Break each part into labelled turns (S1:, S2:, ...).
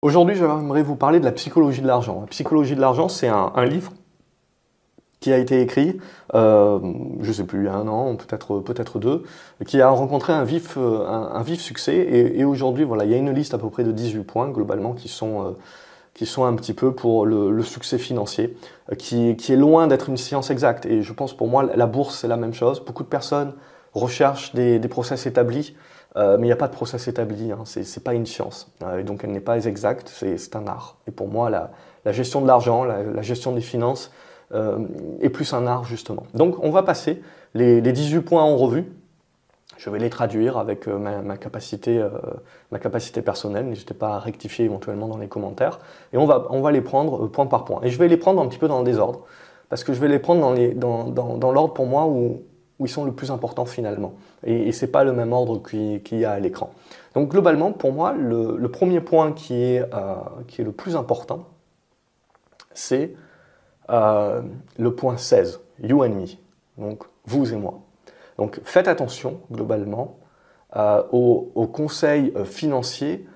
S1: Aujourd'hui, j'aimerais vous parler de la psychologie de l'argent. La psychologie de l'argent, c'est un, livre qui a été écrit, euh, je ne sais plus, il y a un an, peut-être peut-être deux, qui a rencontré un vif, euh, succès. Et, aujourd'hui, voilà, il y a une liste à peu près de 18 points globalement qui sont, euh, qui sont un petit peu pour le, succès financier, qui, qui est loin d'être une science exacte. Et je pense pour moi, la bourse, c'est la même chose. Beaucoup de personnes recherchent des, des process établis. Euh, mais il n'y a pas de process établi, hein. ce n'est pas une science. Euh, et donc elle n'est pas exacte, c'est un art. Et pour moi, la, gestion de l'argent, la, gestion des finances euh, est plus un art justement. Donc on va passer les, 18 points en revue. Je vais les traduire avec ma, capacité, ma capacité personnelle. N'hésitez pas à rectifier éventuellement dans les commentaires. Et on va, on va les prendre point par point. Et je vais les prendre un petit peu dans le désordre. Parce que je vais les prendre dans, dans, dans l'ordre pour moi où, où ils sont le plus importants finalement. Et, et ce n'est pas le même ordre qu'il y a à l'écran. Donc globalement, pour moi, le, premier point qui est, euh, qui est le plus important, c'est euh, le point 16, you and me, donc vous et moi. Donc faites attention globalement euh, aux, aux, conseils financiers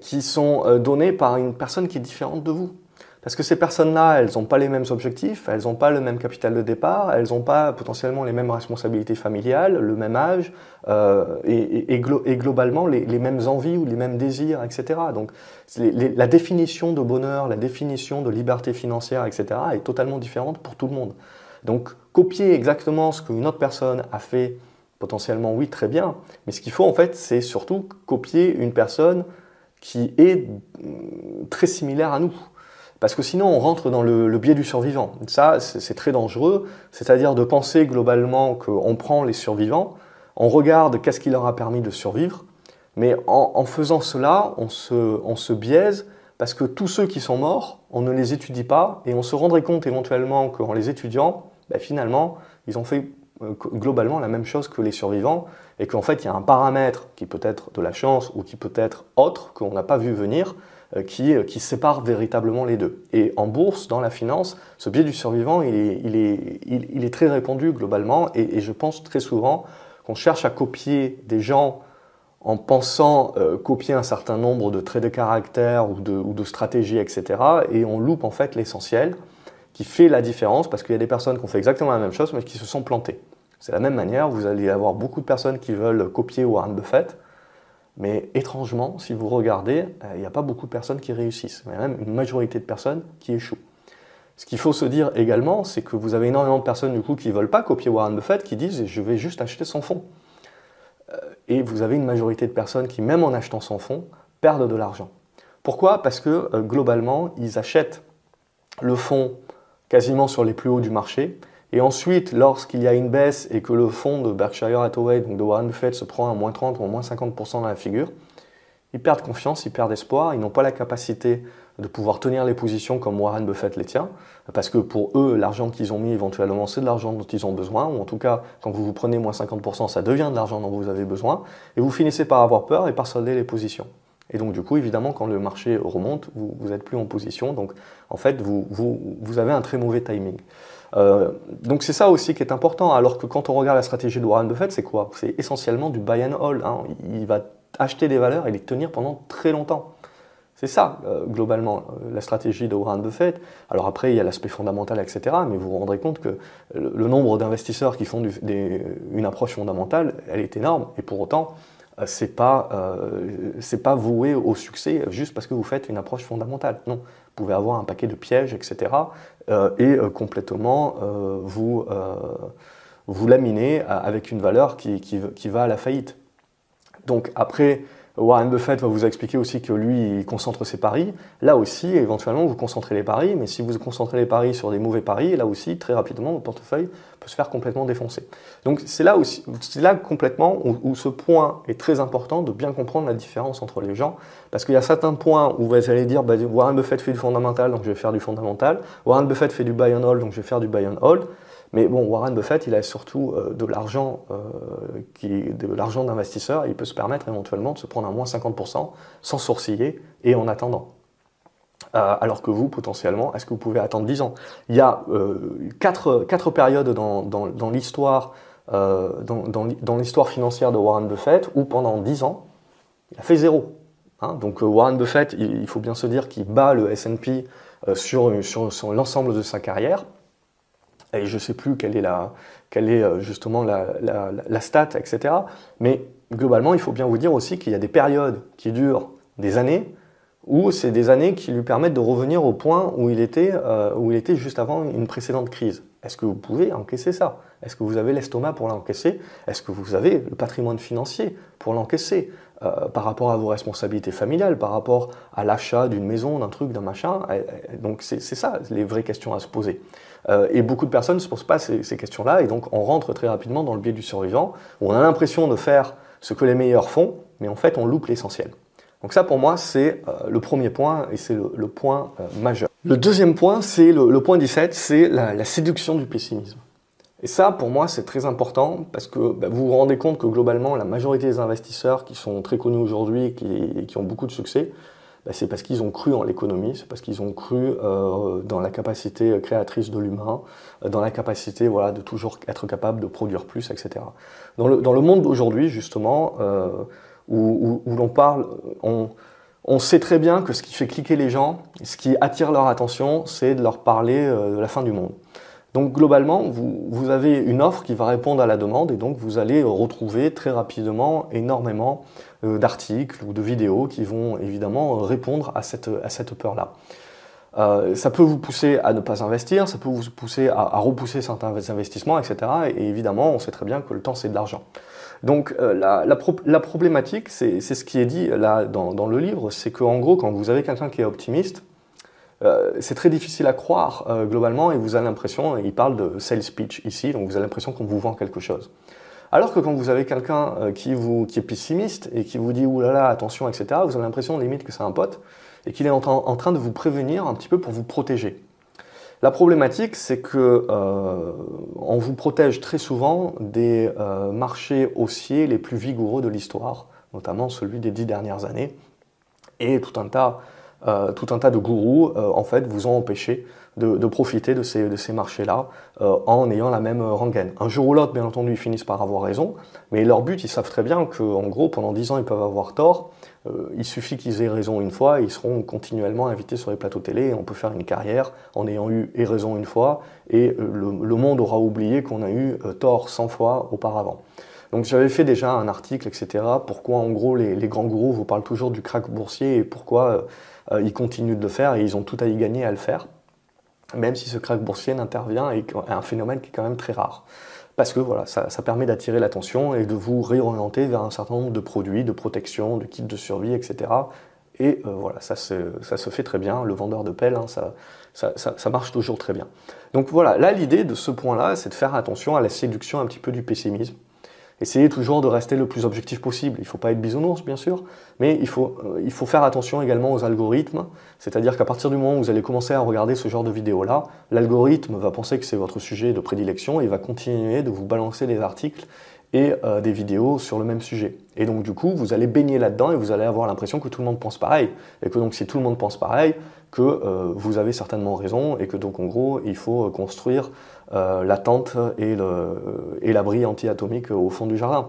S1: qui sont donnés par une personne qui est différente de vous. Parce que ces personnes-là, elles n'ont pas les mêmes objectifs, elles n'ont pas le même capital de départ, elles n'ont pas potentiellement les mêmes responsabilités familiales, le même âge, euh, et, globalement les, mêmes envies ou les mêmes désirs, etc. Donc la définition de bonheur, la définition de liberté financière, etc. est totalement différente pour tout le monde. Donc copier exactement ce qu'une autre personne a fait, potentiellement oui, très bien, mais ce qu'il faut en fait, c'est surtout copier une personne qui est mm, très similaire à nous. Parce que sinon, on rentre dans le, biais du survivant. Ça, c'est très dangereux, c'est-à-dire de penser globalement qu'on prend les survivants, on regarde qu'est-ce qui leur a permis de survivre, mais en, faisant cela, on se, biaise parce que tous ceux qui sont morts, on ne les étudie pas et on se rendrait compte éventuellement qu'en les étudiant, ben finalement, ils ont fait euh, globalement la même chose que les survivants et qu'en fait, il y a un paramètre qui peut être de la chance ou qui peut être autre qu'on n'a pas vu venir qui, euh, qui sépare véritablement les deux. Et en bourse, dans la finance, ce biais du survivant, il est, il est, il, est très répandu globalement, et, je pense très souvent qu'on cherche à copier des gens en pensant euh, copier un certain nombre de traits de caractère ou de, ou de stratégies, etc. Et on loupe en fait l'essentiel qui fait la différence parce qu'il y a des personnes qui ont fait exactement la même chose mais qui se sont plantées. C'est la même manière, vous allez avoir beaucoup de personnes qui veulent copier Warren Buffett, mais étrangement, si vous regardez, euh, il n'y a pas beaucoup de personnes qui réussissent. Il y a même une majorité de personnes qui échouent. Ce qu'il faut se dire également, c'est que vous avez énormément de personnes qui ne veulent pas copier Warren Buffett, qui disent je vais juste acheter son fonds. Euh, et vous avez une majorité de personnes qui, même en achetant son fonds, perdent de l'argent. Pourquoi? Parce que euh, globalement, ils achètent le fonds quasiment sur les plus hauts du marché, et ensuite, lorsqu'il y a une baisse et que le fonds de Berkshire Hathaway, donc de Warren Buffett, se prend à moins 30 ou à moins 50% dans la figure, ils perdent confiance, ils perdent espoir, ils n'ont pas la capacité de pouvoir tenir les positions comme Warren Buffett les tient, parce que pour eux, l'argent qu'ils ont mis éventuellement, c'est de l'argent dont ils ont besoin, ou en tout cas, quand vous vous prenez moins 50%, ça devient de l'argent dont vous avez besoin, et vous finissez par avoir peur et par solder les positions. Et donc, du coup, évidemment, quand le marché remonte, vous n'êtes plus en position. Donc, en fait, vous, avez un très mauvais timing. Euh, donc c'est ça aussi qui est important, alors que quand on regarde la stratégie de Warren Buffett, c'est quoi? C'est essentiellement du buy and hold. Hein. Il va acheter des valeurs et les tenir pendant très longtemps. C'est ça, euh, globalement, euh, la stratégie de Warren Buffett. Alors après, il y a l'aspect fondamental, etc. Mais vous vous rendrez compte que le, nombre d'investisseurs qui font une approche fondamentale, elle est énorme. Et pour autant, c'est pas euh, c'est pas voué au succès juste parce que vous faites une approche fondamentale. Non, vous pouvez avoir un paquet de pièges, etc. Euh, et complètement vous vous laminer avec une valeur qui, qui, qui va à la faillite. Donc après, Warren Buffett va vous expliquer aussi que lui, il concentre ses paris. Là aussi, éventuellement, vous concentrez les paris, mais si vous concentrez les paris sur des mauvais paris, là aussi, très rapidement, votre portefeuille peut se faire complètement défoncer. Donc c'est là aussi, c'est là complètement où, ce point est très important de bien comprendre la différence entre les gens, parce qu'il y a certains points où vous allez dire, bah, Warren Buffett fait du fondamental, donc je vais faire du fondamental. Warren Buffett fait du buy and hold, donc je vais faire du buy and hold. Mais bon, Warren Buffett, il a surtout euh, de l'argent euh, d'investisseur. Il peut se permettre éventuellement de se prendre à moins 50% sans sourciller et en attendant. Euh, alors que vous, potentiellement, est-ce que vous pouvez attendre 10 ans? Il y a quatre, quatre, périodes dans, dans, dans l'histoire financière de Warren Buffett où pendant 10 ans, il a fait zéro. Hein. Donc Warren Buffett, il, faut bien se dire qu'il bat le S&P sur, sur, l'ensemble de sa carrière. Et je ne sais plus quelle est, est justement la, la, stat, etc. Mais globalement, il faut bien vous dire aussi qu'il y a des périodes qui durent des années, ou c'est des années qui lui permettent de revenir au point où il était, euh, où il était juste avant une précédente crise. Est-ce que vous pouvez encaisser ça? Est-ce que vous avez l'estomac pour l'encaisser? Est-ce que vous avez le patrimoine financier pour l'encaisser? Euh, par rapport à vos responsabilités familiales, par rapport à l'achat d'une maison, d'un truc, d'un machin Donc c'est ça les vraies questions à se poser. Euh, et beaucoup de personnes ne se posent pas ces, questions-là, et donc on rentre très rapidement dans le biais du survivant, où on a l'impression de faire ce que les meilleurs font, mais en fait on loupe l'essentiel. Donc ça pour moi c'est euh, le premier point et c'est le, point euh, majeur. Le deuxième point c'est le, point 17, c'est la, séduction du pessimisme. Et ça pour moi c'est très important parce que bah, vous vous rendez compte que globalement la majorité des investisseurs qui sont très connus aujourd'hui et qui, ont beaucoup de succès, bah, c'est parce qu'ils ont cru en l'économie, c'est parce qu'ils ont cru euh, dans la capacité créatrice de l'humain, dans la capacité voilà, de toujours être capable de produire plus, etc. Dans le, monde d'aujourd'hui justement, où, l'on parle, on, sait très bien que ce qui fait cliquer les gens, ce qui attire leur attention, c'est de leur parler euh, de la fin du monde. Donc globalement, vous, avez une offre qui va répondre à la demande et donc vous allez retrouver très rapidement énormément euh, d'articles ou de vidéos qui vont évidemment répondre à cette, à cette peur-là. Euh, ça peut vous pousser à ne pas investir, ça peut vous pousser à, repousser certains investissements, etc. Et évidemment, on sait très bien que le temps, c'est de l'argent. Donc euh, la, problématique, c'est ce qui est dit là dans, le livre, c'est qu'en gros, quand vous avez quelqu'un qui est optimiste, euh, c'est très difficile à croire euh, globalement et vous avez l'impression, il parle de sales pitch ici, donc vous avez l'impression qu'on vous vend quelque chose. Alors que quand vous avez quelqu'un qui, qui est pessimiste et qui vous dit oulala, là là, attention, etc., vous avez l'impression limite que c'est un pote et qu'il est en train de vous prévenir un petit peu pour vous protéger. La problématique, c'est que euh, on vous protège très souvent des euh, marchés haussiers les plus vigoureux de l'histoire, notamment celui des dix dernières années, et tout un tas, euh, tout un tas de gourous en fait vous ont empêché de, profiter de ces, de ces marchés-là en ayant la même rengaine. Un jour ou l'autre, bien entendu, ils finissent par avoir raison, mais leur but, ils savent très bien qu'en gros, pendant dix ans, ils peuvent avoir tort, euh, il suffit qu'ils aient raison une fois, ils seront continuellement invités sur les plateaux télé et on peut faire une carrière en ayant eu et raison une fois et euh, le, monde aura oublié qu'on a eu euh, tort 100 fois auparavant. Donc j'avais fait déjà un article, etc. Pourquoi en gros les, grands gourous vous parlent toujours du crack boursier et pourquoi ils continuent de le faire et ils ont tout à y gagner à le faire, même si ce crack boursier n'intervient et un phénomène qui est quand même très rare parce que voilà, ça, permet d'attirer l'attention et de vous réorienter vers un certain nombre de produits, de protection, de kits de survie, etc. Et euh, voilà, ça se, fait très bien. Le vendeur de pelle, hein, ça, marche toujours très bien. Donc voilà, là l'idée de ce point-là, c'est de faire attention à la séduction un petit peu du pessimisme. Essayez toujours de rester le plus objectif possible. Il ne faut pas être bisounours, bien sûr, mais il faut, euh, il faut faire attention également aux algorithmes. C'est-à-dire qu'à partir du moment où vous allez commencer à regarder ce genre de vidéos-là, l'algorithme va penser que c'est votre sujet de prédilection et va continuer de vous balancer des articles et euh, des vidéos sur le même sujet. Et donc du coup, vous allez baigner là-dedans et vous allez avoir l'impression que tout le monde pense pareil. Et que donc si tout le monde pense pareil, que euh, vous avez certainement raison et que donc en gros, il faut construire la tente et l'abri anti-atomique au fond du jardin.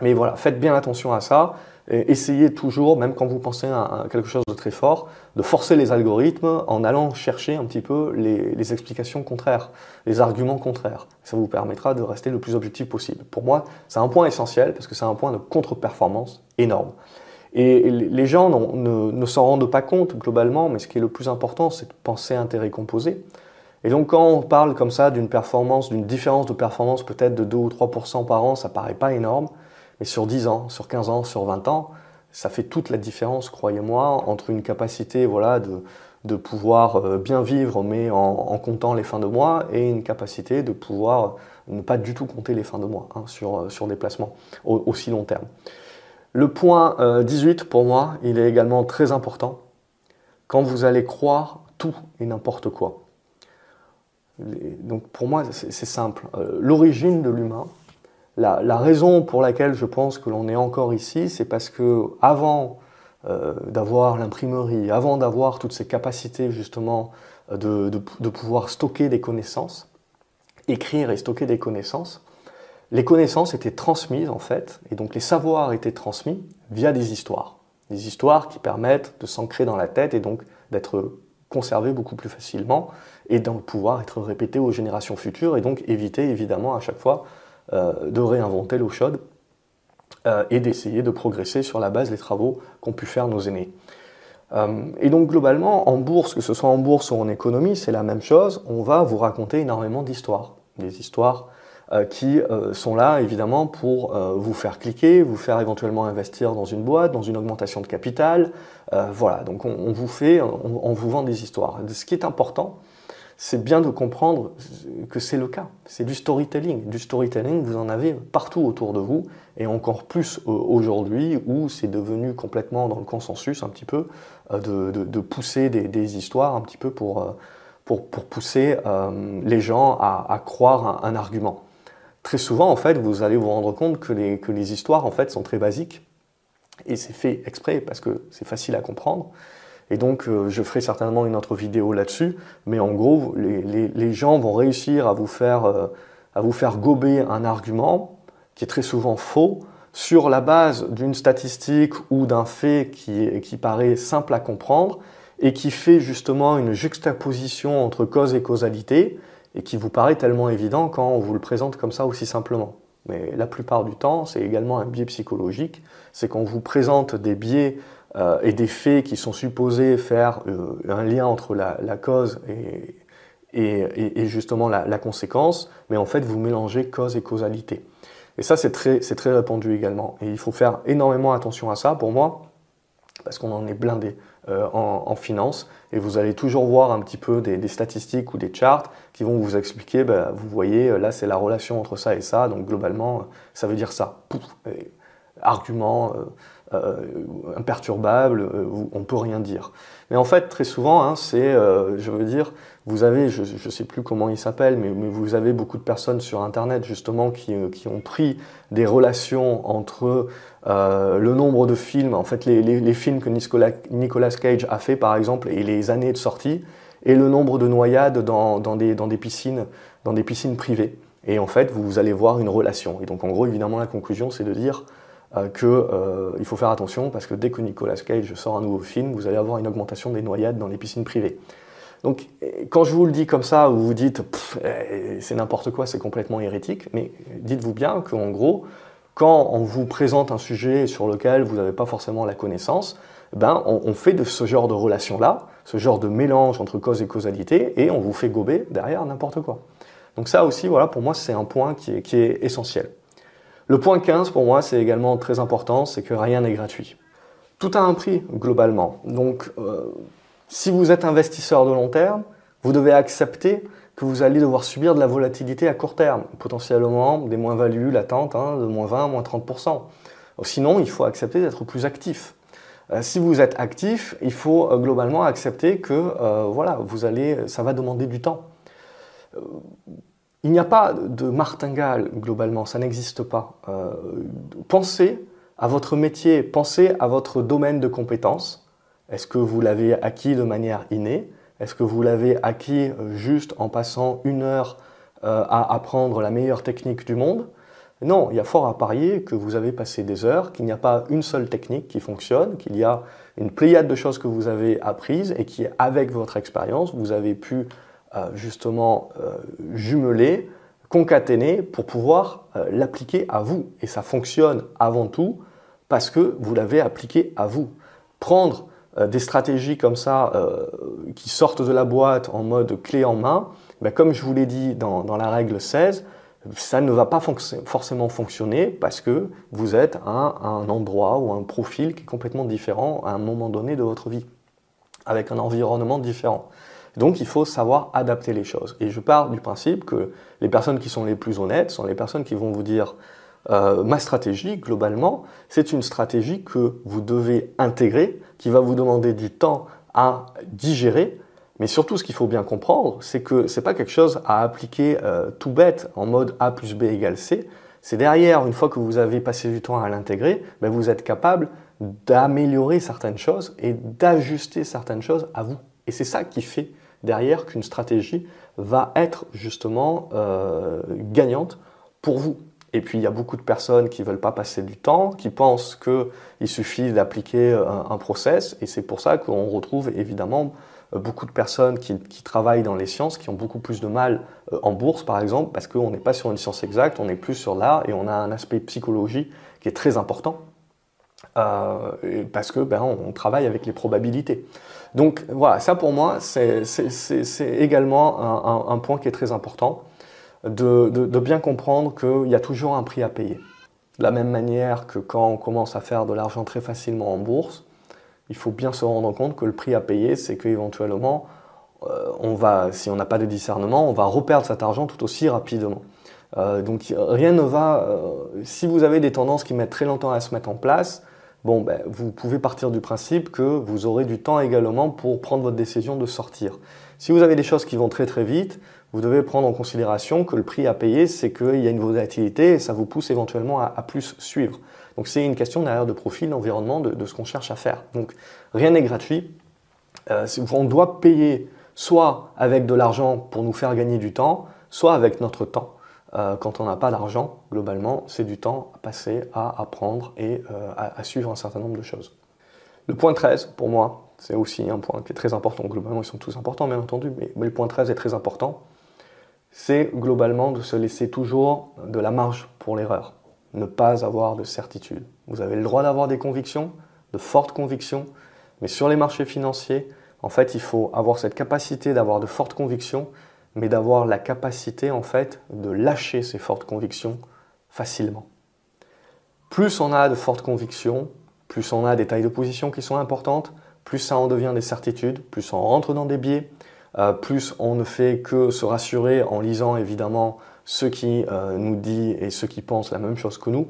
S1: Mais voilà, faites bien attention à ça. Et essayez toujours, même quand vous pensez à, quelque chose de très fort, de forcer les algorithmes en allant chercher un petit peu les, explications contraires, les arguments contraires. Ça vous permettra de rester le plus objectif possible. Pour moi, c'est un point essentiel parce que c'est un point de contre-performance énorme. Et les gens ne, ne s'en rendent pas compte globalement, mais ce qui est le plus important, c'est de penser intérêt composé. Et donc quand on parle comme ça d'une performance, d'une différence de performance peut-être de 2 ou 3% par an, ça paraît pas énorme, mais sur 10 ans, sur 15 ans, sur 20 ans, ça fait toute la différence, croyez-moi, entre une capacité voilà, de, pouvoir euh, bien vivre mais en, comptant les fins de mois et une capacité de pouvoir ne pas du tout compter les fins de mois hein, sur, euh, sur des placements au, aussi long terme. Le point 18 euh, pour moi, il est également très important quand vous allez croire tout et n'importe quoi donc pour moi, c'est simple. Euh, l'origine de l'humain, la, raison pour laquelle je pense que l'on est encore ici, c'est parce que avant euh, d'avoir l'imprimerie, avant d'avoir toutes ces capacités justement de, de, pouvoir stocker des connaissances, écrire et stocker des connaissances, les connaissances étaient transmises en fait, et donc les savoirs étaient transmis via des histoires. Des histoires qui permettent de s'ancrer dans la tête et donc d'être conservées beaucoup plus facilement et de pouvoir être répétées aux générations futures et donc éviter évidemment à chaque fois euh, de réinventer l'eau chaude euh, et d'essayer de progresser sur la base des travaux qu'ont pu faire nos aînés. Euh, et donc globalement, en bourse, que ce soit en bourse ou en économie, c'est la même chose. On va vous raconter énormément d'histoires. Des histoires qui sont là évidemment pour vous faire cliquer, vous faire éventuellement investir dans une boîte, dans une augmentation de capital. voilà, donc on, vous fait, on, vous vend des histoires. Ce qui est important, c'est bien de comprendre que c'est le cas. C'est du storytelling. Du storytelling, vous en avez partout autour de vous, et encore plus euh, aujourd'hui où c'est devenu complètement dans le consensus un petit peu euh, de, pousser des, histoires un petit peu pour, euh, pour, pousser les gens à, croire un, argument. Très souvent, en fait, vous allez vous rendre compte que les, que les histoires, en fait, sont très basiques, et c'est fait exprès parce que c'est facile à comprendre. Et donc, euh, je ferai certainement une autre vidéo là-dessus. Mais en gros, les, gens vont réussir à vous, faire, euh, à vous faire gober un argument qui est très souvent faux sur la base d'une statistique ou d'un fait qui, qui paraît simple à comprendre et qui fait justement une juxtaposition entre cause et causalité et qui vous paraît tellement évident quand on vous le présente comme ça aussi simplement. Mais la plupart du temps, c'est également un biais psychologique, c'est qu'on vous présente des biais euh, et des faits qui sont supposés faire euh, un lien entre la, cause et, et, justement la, conséquence, mais en fait vous mélangez cause et causalité. Et ça c'est très, très répandu également. Et il faut faire énormément attention à ça pour moi, parce qu'on en est blindé euh, en, finance, et vous allez toujours voir un petit peu des, statistiques ou des charts qui vont vous expliquer, ben, vous voyez, là c'est la relation entre ça et ça, donc globalement ça veut dire ça. Pouf, argument, euh, imperturbable, euh, on ne peut rien dire. Mais en fait, très souvent, hein, c'est, euh, je veux dire, vous avez, je ne sais plus comment il s'appelle, mais, vous avez beaucoup de personnes sur Internet justement qui, ont pris des relations entre le nombre de films, en fait les, films que Nicolas, Cage a fait par exemple et les années de sortie, et le nombre de noyades dans, des, dans, des, piscines, dans des piscines privées. Et en fait, vous allez voir une relation. Et donc en gros, évidemment, la conclusion, c'est de dire euh, qu'il euh, faut faire attention parce que dès que Nicolas Cage sort un nouveau film, vous allez avoir une augmentation des noyades dans les piscines privées. Donc, quand je vous le dis comme ça, vous vous dites eh, c'est n'importe quoi, c'est complètement hérétique, mais dites-vous bien qu'en gros, quand on vous présente un sujet sur lequel vous n'avez pas forcément la connaissance, ben, on, fait de ce genre de relation-là, ce genre de mélange entre cause et causalité, et on vous fait gober derrière n'importe quoi. Donc ça aussi, voilà, pour moi, c'est un point qui est essentiel. Le point 15, pour moi, c'est également très important, c'est que rien n'est gratuit. Tout a un prix, globalement. Donc, euh, si vous êtes investisseur de long terme, vous devez accepter que vous allez devoir subir de la volatilité à court terme, potentiellement des moins-values latentes hein, de moins 20, moins 30%. Sinon, il faut accepter d'être plus actif. Euh, si vous êtes actif, il faut euh, globalement accepter que voilà, vous allez, ça va demander du temps. Il n'y a pas de martingale globalement, ça n'existe pas. Euh, pensez à votre métier, pensez à votre domaine de compétences. Est-ce que vous l'avez acquis de manière innée? Est-ce que vous l'avez acquis euh, juste en passant une heure euh, à apprendre la meilleure technique du monde? Non, il y a fort à parier que vous avez passé des heures, qu'il n'y a pas une seule technique qui fonctionne, qu'il y a une pléiade de choses que vous avez apprises et qui, avec votre expérience, vous avez pu justement euh, jumeler, concaténer pour pouvoir l'appliquer à vous. Et ça fonctionne avant tout parce que vous l'avez appliqué à vous. Euh, des stratégies comme ça qui sortent de la boîte en mode clé en main, ben, comme je vous l'ai dit dans, la règle 16, ça ne va pas forcément fonctionner parce que vous êtes à un endroit ou un profil qui est complètement différent à un moment donné de votre vie, avec un environnement différent. Donc il faut savoir adapter les choses. Et je pars du principe que les personnes qui sont les plus honnêtes sont les personnes qui vont vous dire euh, ma stratégie, globalement, c'est une stratégie que vous devez intégrer, qui va vous demander du temps à digérer. Mais surtout, ce qu'il faut bien comprendre, c'est que ce n'est pas quelque chose à appliquer euh, tout bête en mode A plus B égale C. C'est derrière, une fois que vous avez passé du temps à l'intégrer, ben vous êtes capable d'améliorer certaines choses et d'ajuster certaines choses à vous. Et c'est ça qui fait derrière qu'une stratégie va être justement euh, gagnante pour vous. Et puis il y a beaucoup de personnes qui veulent pas passer du temps, qui pensent qu'il suffit d'appliquer un, un, process, et c'est pour ça qu'on retrouve évidemment beaucoup de personnes qui, travaillent dans les sciences qui ont beaucoup plus de mal euh, en bourse, par exemple, parce qu'on n'est pas sur une science exacte, on est plus sur l'art et on a un aspect psychologie qui est très important. Euh, parce que ben, on travaille avec les probabilités. Donc voilà, ça pour moi, c'est également un, point qui est très important, de, bien comprendre qu'il y a toujours un prix à payer. De la même manière que quand on commence à faire de l'argent très facilement en bourse, il faut bien se rendre compte que le prix à payer, c'est qu'éventuellement, euh, on va, si on n'a pas de discernement, on va reperdre cet argent tout aussi rapidement. Euh, donc rien ne va. Euh, si vous avez des tendances qui mettent très longtemps à se mettre en place, bon, ben, vous pouvez partir du principe que vous aurez du temps également pour prendre votre décision de sortir. Si vous avez des choses qui vont très très vite, vous devez prendre en considération que le prix à payer, c'est qu'il y a une volatilité et ça vous pousse éventuellement à plus suivre. Donc c'est une question derrière de profil, d'environnement, de, ce qu'on cherche à faire. Donc rien n'est gratuit. Euh, on doit payer soit avec de l'argent pour nous faire gagner du temps, soit avec notre temps. Euh, quand on n'a pas d'argent, globalement, c'est du temps à passer à apprendre et euh, à, suivre un certain nombre de choses. Le point 13, pour moi, c'est aussi un point qui est très important. Globalement, ils sont tous importants, bien entendu, mais le point 13 est très important. C'est globalement de se laisser toujours de la marge pour l'erreur ne pas avoir de certitude. Vous avez le droit d'avoir des convictions, de fortes convictions, mais sur les marchés financiers, en fait, il faut avoir cette capacité d'avoir de fortes convictions, mais d'avoir la capacité, en fait, de lâcher ces fortes convictions facilement. Plus on a de fortes convictions, plus on a des tailles de position qui sont importantes, plus ça en devient des certitudes, plus on rentre dans des biais, euh, plus on ne fait que se rassurer en lisant évidemment ceux qui euh, nous disent et ceux qui pensent la même chose que nous.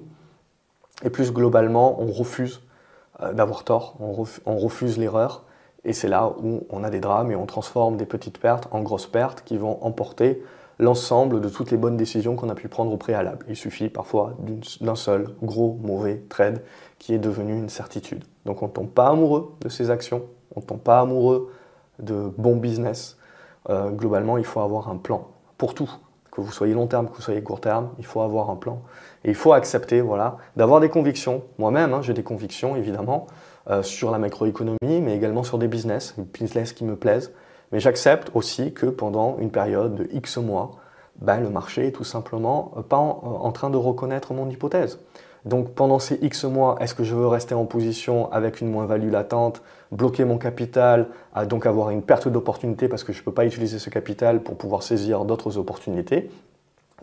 S1: Et plus globalement, on refuse euh, d'avoir tort, on, refuse l'erreur. Et c'est là où on a des drames et on transforme des petites pertes en grosses pertes qui vont emporter l'ensemble de toutes les bonnes décisions qu'on a pu prendre au préalable. Il suffit parfois d'un seul gros mauvais trade qui est devenu une certitude. Donc on ne tombe pas amoureux de ces actions, on ne tombe pas amoureux de bon business. Euh, globalement, il faut avoir un plan pour tout que vous soyez long terme, que vous soyez court terme, il faut avoir un plan. Et il faut accepter voilà, d'avoir des convictions. Moi-même, hein, j'ai des convictions, évidemment, euh, sur la macroéconomie, mais également sur des business, des business qui me plaisent. Mais j'accepte aussi que pendant une période de X mois, ben, le marché est tout simplement pas en train de reconnaître mon hypothèse. Donc pendant ces X mois, est-ce que je veux rester en position avec une moins-value latente, bloquer mon capital, donc avoir une perte d'opportunité parce que je ne peux pas utiliser ce capital pour pouvoir saisir d'autres opportunités?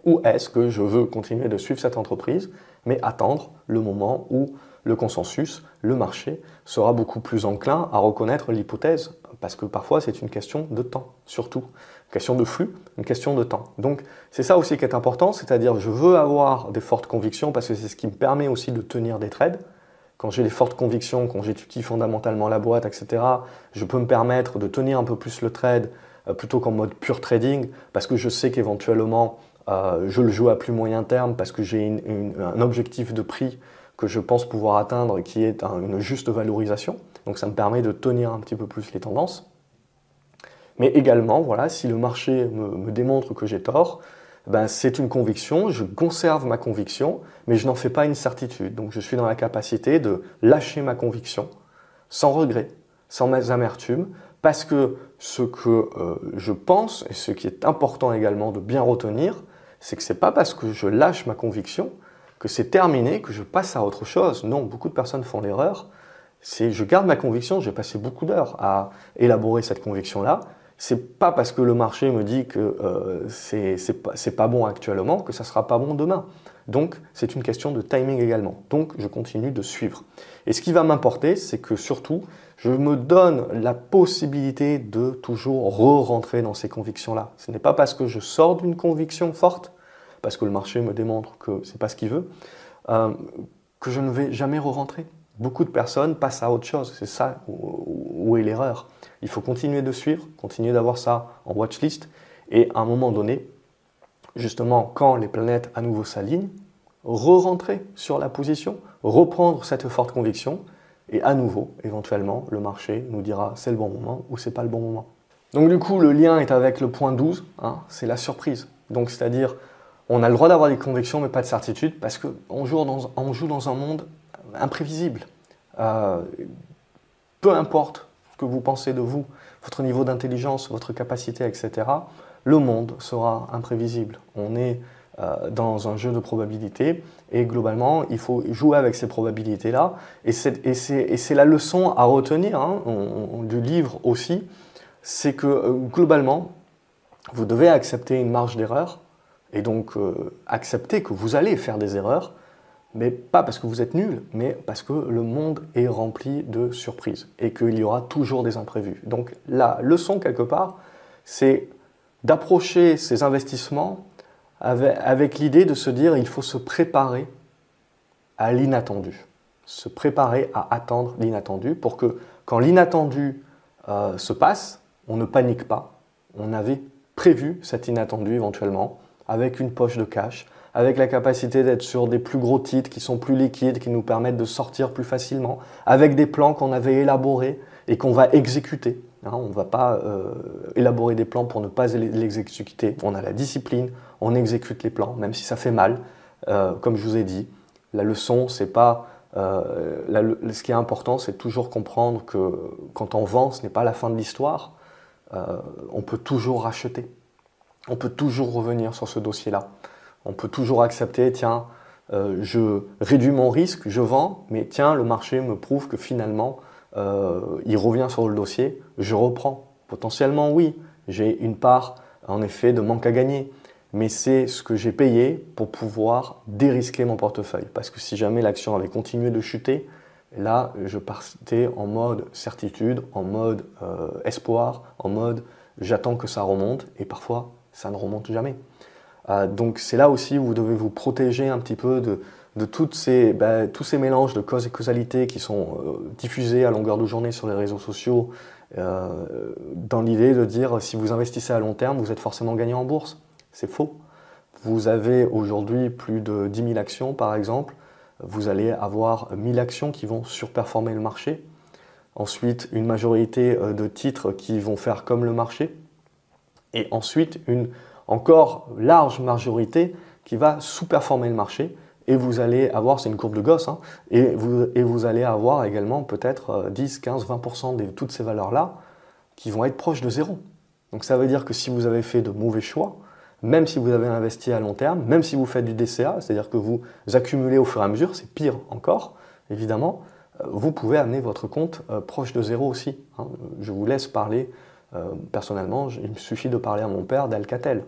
S1: Ou est-ce que je veux continuer de suivre cette entreprise, mais attendre le moment où le consensus, le marché, sera beaucoup plus enclin à reconnaître l'hypothèse Parce que parfois c'est une question de temps, surtout question de flux, une question de temps. Donc c'est ça aussi qui est important, c'est-à-dire je veux avoir des fortes convictions parce que c'est ce qui me permet aussi de tenir des trades. Quand j'ai des fortes convictions, quand j'étudie fondamentalement la boîte, etc., je peux me permettre de tenir un peu plus le trade euh, plutôt qu'en mode pure trading parce que je sais qu'éventuellement euh, je le joue à plus moyen terme parce que j'ai un objectif de prix que je pense pouvoir atteindre qui est une juste valorisation. Donc ça me permet de tenir un petit peu plus les tendances. Mais également, voilà, si le marché me, démontre que j'ai tort, ben, c'est une conviction, je conserve ma conviction, mais je n'en fais pas une certitude. Donc je suis dans la capacité de lâcher ma conviction sans regret, sans amertume, parce que ce que euh, je pense, et ce qui est important également de bien retenir, c'est que ce n'est pas parce que je lâche ma conviction que c'est terminé, que je passe à autre chose. Non, beaucoup de personnes font l'erreur. Je garde ma conviction, j'ai passé beaucoup d'heures à élaborer cette conviction-là, c'est pas parce que le marché me dit que euh, c'est pas, pas, bon actuellement que ça sera pas bon demain. Donc c'est une question de timing également. Donc je continue de suivre. Et ce qui va m'importer, c'est que surtout, je me donne la possibilité de toujours re-rentrer dans ces convictions-là. Ce n'est pas parce que je sors d'une conviction forte, parce que le marché me démontre que c'est pas ce qu'il veut, euh, que je ne vais jamais re-rentrer. Beaucoup de personnes passent à autre chose. C'est ça où est l'erreur. Il faut continuer de suivre, continuer d'avoir ça en watchlist et à un moment donné, justement, quand les planètes à nouveau s'alignent, re-rentrer sur la position, reprendre cette forte conviction et à nouveau, éventuellement, le marché nous dira c'est le bon moment ou c'est pas le bon moment. Donc du coup, le lien est avec le point 12, hein, c'est la surprise. Donc c'est-à-dire, On a le droit d'avoir des convictions, mais pas de certitude, parce qu'on joue dans, joue dans un monde imprévisible. Euh, peu importe ce que vous pensez de vous, votre niveau d'intelligence, votre capacité, etc., le monde sera imprévisible. On est euh, dans un jeu de probabilités et globalement, il faut jouer avec ces probabilités-là. Et c'est la leçon à retenir hein, du livre aussi, c'est que euh, globalement, vous devez accepter une marge d'erreur et donc euh, accepter que vous allez faire des erreurs, mais pas parce que vous êtes nul, mais parce que le monde est rempli de surprises et qu'il y aura toujours des imprévus. Donc la leçon quelque part, c'est d'approcher ces investissements avec, l'idée de se dire il faut se préparer à l'inattendu, se préparer à attendre l'inattendu pour que quand l'inattendu euh, se passe, on ne panique pas, on avait prévu cet inattendu éventuellement avec une poche de cash, avec la capacité d'être sur des plus gros titres qui sont plus liquides, qui nous permettent de sortir plus facilement, avec des plans qu'on avait élaborés et qu'on va exécuter. Hein, on ne va pas euh, élaborer des plans pour ne pas les exécuter. On a la discipline, on exécute les plans, même si ça fait mal. Euh, comme je vous ai dit, la leçon, c'est pas. Euh, ce qui est important, c'est toujours comprendre que quand on vend, ce n'est pas la fin de l'histoire. on peut toujours racheter. On peut toujours revenir sur ce dossier-là. On peut toujours accepter, tiens, je réduis mon risque, je vends, mais tiens, le marché me prouve que finalement, euh, il revient sur le dossier, je reprends. Potentiellement, oui, j'ai une part, en effet, de manque à gagner. Mais c'est ce que j'ai payé pour pouvoir dérisquer mon portefeuille. Parce que si jamais l'action avait continué de chuter, là, je partais en mode certitude, en mode euh, espoir, en mode j'attends que ça remonte. Et parfois, ça ne remonte jamais. Euh, donc c'est là aussi où vous devez vous protéger un petit peu de, toutes ces, ben, tous ces mélanges de causes et causalités qui sont euh, diffusés à longueur de journée sur les réseaux sociaux, euh, dans l'idée de dire si vous investissez à long terme, vous êtes forcément gagnant en bourse. C'est faux. Vous avez aujourd'hui plus de 10 000 actions, par exemple. Vous allez avoir 1000 actions qui vont surperformer le marché. Ensuite, une majorité de titres qui vont faire comme le marché. Et ensuite, une encore large majorité qui va sous-performer le marché et vous allez avoir, c'est une courbe de gosse, hein, et, vous, et vous allez avoir également peut-être 10, 15, 20% de toutes ces valeurs-là qui vont être proches de zéro. Donc ça veut dire que si vous avez fait de mauvais choix, même si vous avez investi à long terme, même si vous faites du DCA, c'est-à-dire que vous accumulez au fur et à mesure, c'est pire encore, évidemment, euh, vous pouvez amener votre compte euh, proche de zéro aussi. Hein. Je vous laisse parler, personnellement, il me suffit de parler à mon père d'Alcatel.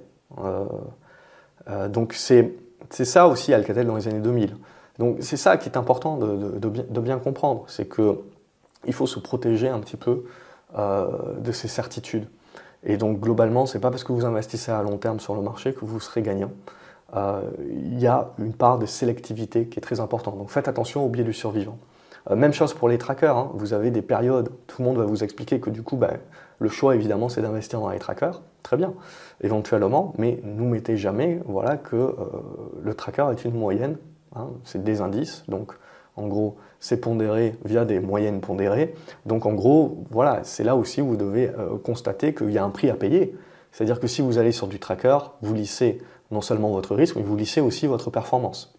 S1: donc c'est ça aussi Alcatel dans les années 2000. Donc c'est ça qui est important de, bien, comprendre, c'est qu'il faut se protéger un petit peu euh, de ces certitudes. Et donc globalement, c'est pas parce que vous investissez à long terme sur le marché que vous serez gagnant. Euh, il y a une part de sélectivité qui est très importante. Donc faites attention au biais du survivant. Euh, même chose pour les trackers. Hein. Vous avez des périodes, tout le monde va vous expliquer que du coup, ben, le choix évidemment, c'est d'investir dans les trackers. Très bien, éventuellement, mais nous mettez jamais voilà, que euh, le tracker est une moyenne. Hein. c'est des indices. Donc en gros, c'est pondéré via des moyennes pondérées. Donc en gros, voilà, c'est là aussi où vous devez euh, constater qu'il y a un prix à payer. C'est-à-dire que si vous allez sur du tracker, vous lissez non seulement votre risque, mais vous lissez aussi votre performance.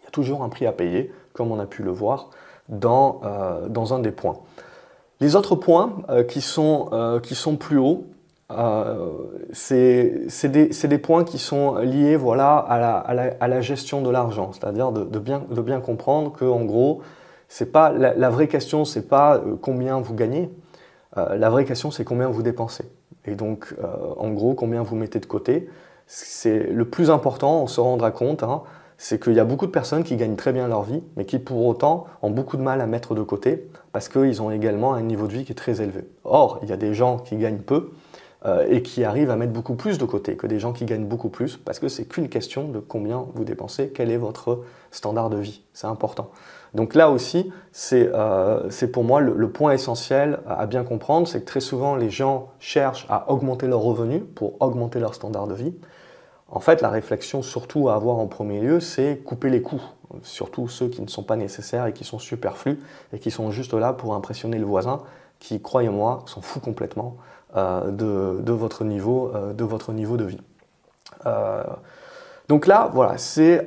S1: Il y a toujours un prix à payer, comme on a pu le voir dans, euh, dans un des points. Les autres points euh, qui, sont, euh, qui sont plus hauts, c'est des, des, points qui sont liés voilà, à, la, à, la, gestion de l'argent, c'est-à-dire de, bien, de bien comprendre que en gros, pas la, vraie question, c'est pas combien vous gagnez, la vraie question c'est combien vous dépensez. Et donc, en gros, combien vous mettez de côté. C'est le plus important, on se rendra compte, hein, c'est qu'il y a beaucoup de personnes qui gagnent très bien leur vie, mais qui pour autant ont beaucoup de mal à mettre de côté, parce qu'ils ont également un niveau de vie qui est très élevé. Or, il y a des gens qui gagnent peu euh, et qui arrivent à mettre beaucoup plus de côté que des gens qui gagnent beaucoup plus, parce que c'est qu'une question de combien vous dépensez, quel est votre standard de vie. C'est important. Donc là aussi, c'est euh, pour moi le, le, point essentiel à bien comprendre, c'est que très souvent les gens cherchent à augmenter leurs revenus pour augmenter leur standard de vie. En fait, la réflexion surtout à avoir en premier lieu, c'est couper les coûts, surtout ceux qui ne sont pas nécessaires et qui sont superflus et qui sont juste là pour impressionner le voisin, qui, croyez-moi, s'en fout complètement euh, de, votre niveau, euh, de votre niveau de vie. Euh, Donc là, voilà, c'est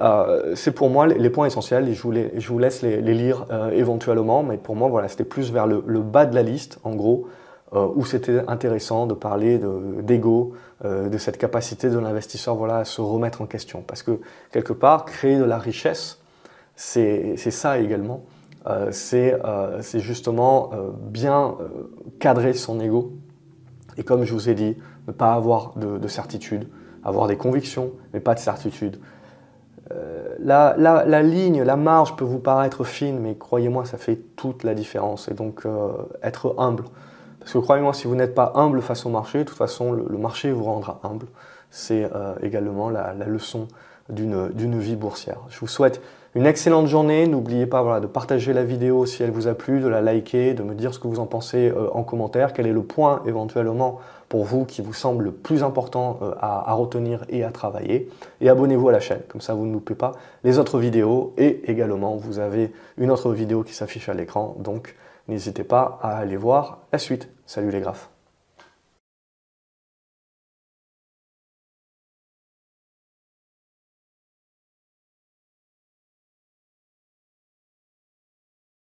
S1: pour moi les, points essentiels et je vous, laisse les, lire éventuellement, mais pour moi, voilà, c'était plus vers le, bas de la liste, en gros, où c'était intéressant de parler d'ego, de, cette capacité de l'investisseur voilà, à se remettre en question. Parce que quelque part, créer de la richesse, c'est ça également. c'est justement bien cadrer son ego. Et comme je vous ai dit, ne pas avoir de, de certitude, avoir des convictions, mais pas de certitude. Euh, la, ligne, la marge peut vous paraître fine, mais croyez-moi, ça fait toute la différence. Et donc, euh, être humble. Parce que croyez-moi, si vous n'êtes pas humble face au marché, de toute façon, le, marché vous rendra humble. C'est euh, également la, leçon d'une vie boursière. Je vous souhaite une excellente journée. N'oubliez pas voilà, de partager la vidéo si elle vous a plu, de la liker, de me dire ce que vous en pensez euh, en commentaire, quel est le point éventuellement pour vous qui vous semble le plus important euh, à, retenir et à travailler? Et abonnez-vous à la chaîne, comme ça vous ne loupez pas les autres vidéos. Et également, vous avez une autre vidéo qui s'affiche à l'écran, donc n'hésitez pas à aller voir la suite. Salut les graphes